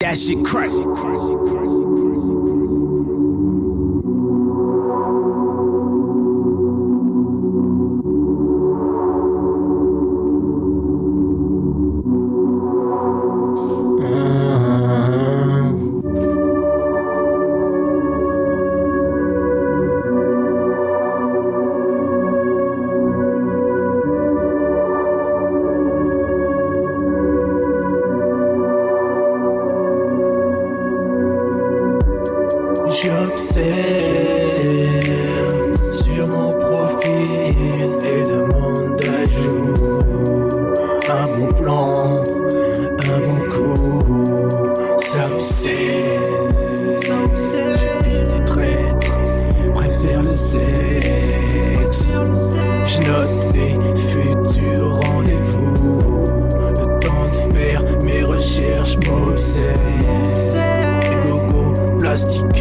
That shit crazy. J'observe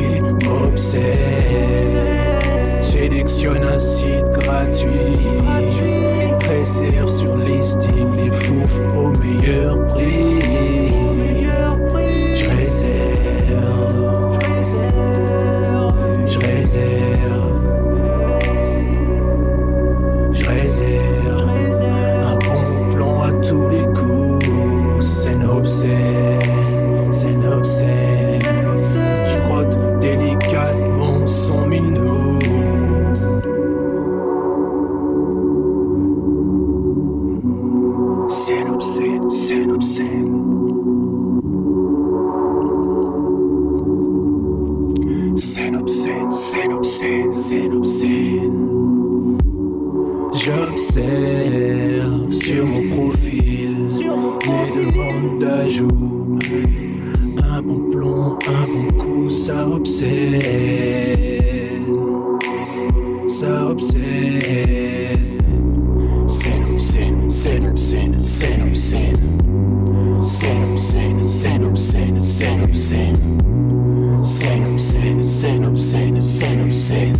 plastiqués m'obsèdent. Sélectionne un site gratuit. Réserve sur listing les fouf obscène, un obscène. Un obscène, un obscène, un obscène. J'observe sur mon profil les demandes d'ajout. Un bon plan, un bon coup, ça obsède. Ça obsède. C'est obscène, c'est obscène, c'est obscène. C'est obscène, c'est obscène, c'est obscène. C'est obscène, c'est obscène, c'est obscène.